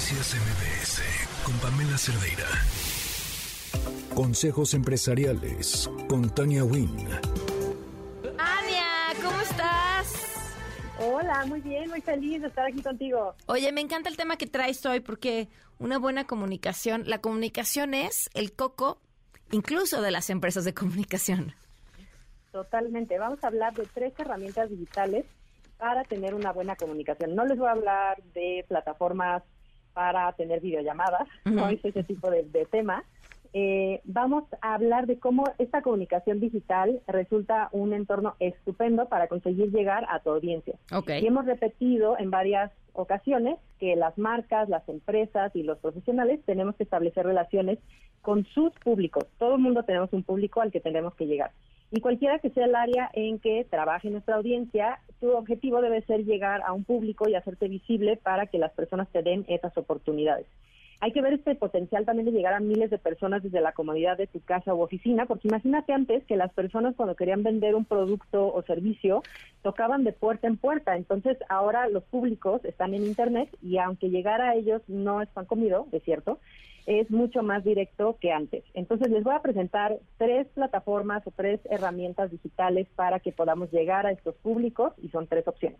Noticias MBS con Pamela Cerdeira. Consejos empresariales con Tania Wynn. Ania, ¿cómo estás? Hola, muy bien, muy feliz de estar aquí contigo. Oye, me encanta el tema que traes hoy porque una buena comunicación, la comunicación es el coco incluso de las empresas de comunicación. Totalmente. Vamos a hablar de tres herramientas digitales para tener una buena comunicación. No les voy a hablar de plataformas para tener videollamadas, no es ese tipo de, tema. Eh, vamos a hablar de cómo esta comunicación digital resulta un entorno estupendo para conseguir llegar a tu audiencia. Y hemos repetido en varias ocasiones que las marcas, las empresas y los profesionales tenemos que establecer relaciones con sus públicos. Todo el mundo tenemos un público al que tenemos que llegar. Y cualquiera que sea el área en que trabaje nuestra audiencia, tu objetivo debe ser llegar a un público y hacerte visible para que las personas te den esas oportunidades. Hay que ver este potencial también de llegar a miles de personas desde la comodidad de tu casa u oficina, porque imagínate antes que las personas cuando querían vender un producto o servicio tocaban de puerta en puerta. Entonces ahora los públicos están en Internet y aunque llegar a ellos no es pan comido, es cierto, es mucho más directo que antes. Entonces les voy a presentar tres plataformas o tres herramientas digitales para que podamos llegar a estos públicos y son tres opciones.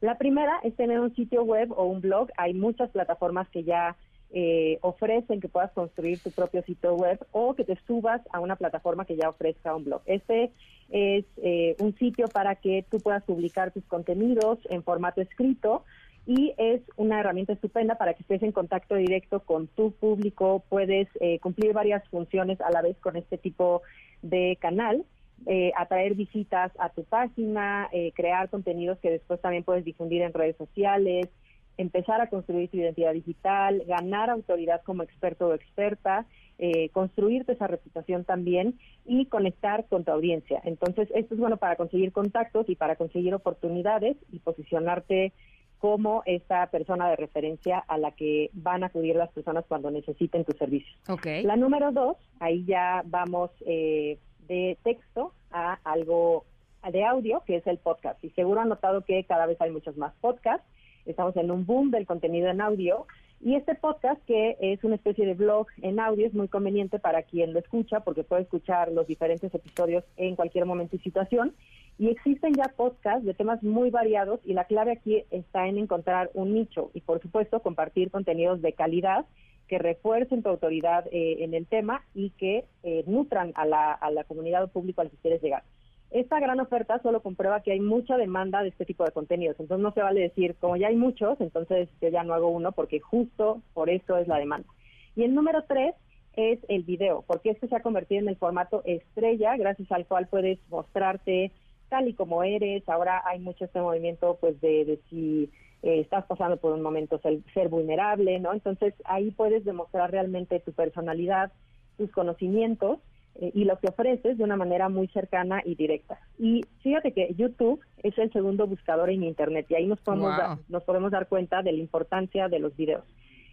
La primera es tener un sitio web o un blog. Hay muchas plataformas que ya eh, ofrecen que puedas construir tu propio sitio web o que te subas a una plataforma que ya ofrezca un blog. Este es eh, un sitio para que tú puedas publicar tus contenidos en formato escrito y es una herramienta estupenda para que estés en contacto directo con tu público, puedes eh, cumplir varias funciones a la vez con este tipo de canal. Eh, atraer visitas a tu página, eh, crear contenidos que después también puedes difundir en redes sociales, empezar a construir tu identidad digital, ganar autoridad como experto o experta, eh, construirte esa reputación también y conectar con tu audiencia. Entonces, esto es bueno para conseguir contactos y para conseguir oportunidades y posicionarte como esta persona de referencia a la que van a acudir las personas cuando necesiten tu servicio. Okay. La número dos, ahí ya vamos eh, de texto a algo de audio, que es el podcast. Y seguro han notado que cada vez hay muchos más podcasts. Estamos en un boom del contenido en audio. Y este podcast, que es una especie de blog en audio, es muy conveniente para quien lo escucha, porque puede escuchar los diferentes episodios en cualquier momento y situación. Y existen ya podcasts de temas muy variados y la clave aquí está en encontrar un nicho y, por supuesto, compartir contenidos de calidad que refuercen tu autoridad eh, en el tema y que eh, nutran a la, a la comunidad o público al que quieres llegar. Esta gran oferta solo comprueba que hay mucha demanda de este tipo de contenidos. Entonces no se vale decir, como ya hay muchos, entonces yo ya no hago uno porque justo por eso es la demanda. Y el número tres es el video, porque este se ha convertido en el formato estrella, gracias al cual puedes mostrarte tal y como eres. Ahora hay mucho este movimiento, pues, de, si eh, estás pasando por un momento ser, vulnerable, ¿no? Entonces ahí puedes demostrar realmente tu personalidad, tus conocimientos eh, y lo que ofreces de una manera muy cercana y directa. Y fíjate que YouTube es el segundo buscador en Internet y ahí nos podemos, nos podemos dar cuenta de la importancia de los videos.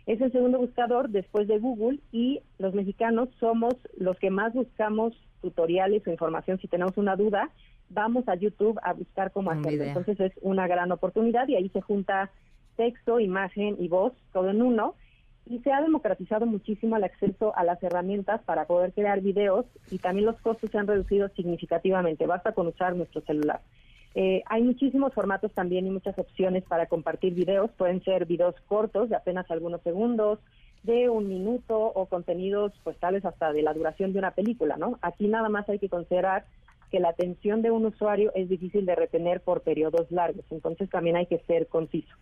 Es el segundo buscador después de Google y los mexicanos somos los que más buscamos tutoriales o información si tenemos una duda vamos a YouTube a buscar cómo hacerlo. Entonces es una gran oportunidad y ahí se junta texto, imagen y voz, todo en uno. Y se ha democratizado muchísimo el acceso a las herramientas para poder crear videos y también los costos se han reducido significativamente. Basta con usar nuestro celular. Eh, hay muchísimos formatos también y muchas opciones para compartir videos. Pueden ser videos cortos de apenas algunos segundos, de un minuto o contenidos pues tales hasta de la duración de una película, ¿no? Aquí nada más hay que considerar que la atención de un usuario es difícil de retener por periodos largos, entonces también hay que ser conciso.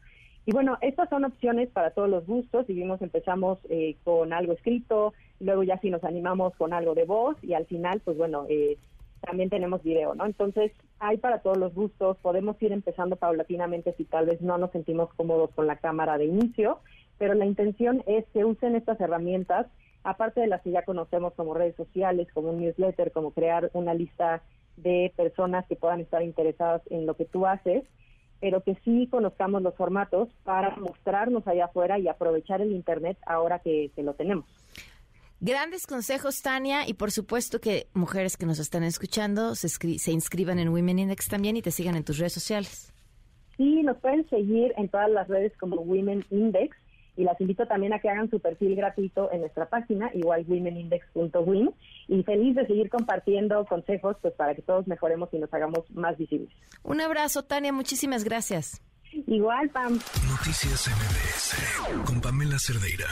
Y bueno, estas son opciones para todos los gustos. Si vimos, empezamos eh, con algo escrito, luego ya si nos animamos con algo de voz y al final, pues bueno, eh, también tenemos video, ¿no? Entonces, hay para todos los gustos. Podemos ir empezando paulatinamente si tal vez no nos sentimos cómodos con la cámara de inicio, pero la intención es que usen estas herramientas, aparte de las que ya conocemos como redes sociales, como un newsletter, como crear una lista de personas que puedan estar interesadas en lo que tú haces, pero que sí conozcamos los formatos para mostrarnos allá afuera y aprovechar el Internet ahora que, lo tenemos. Grandes consejos, Tania, y por supuesto que mujeres que nos están escuchando se, se inscriban en Women Index también y te sigan en tus redes sociales. Sí, nos pueden seguir en todas las redes como Women Index y las invito también a que hagan su perfil gratuito en nuestra página, igual womenindex.win, y feliz de seguir compartiendo consejos pues para que todos mejoremos y nos hagamos más visibles. Un abrazo, Tania, muchísimas gracias. Igual, Pam. Noticias MBS con Pamela Cerdeira.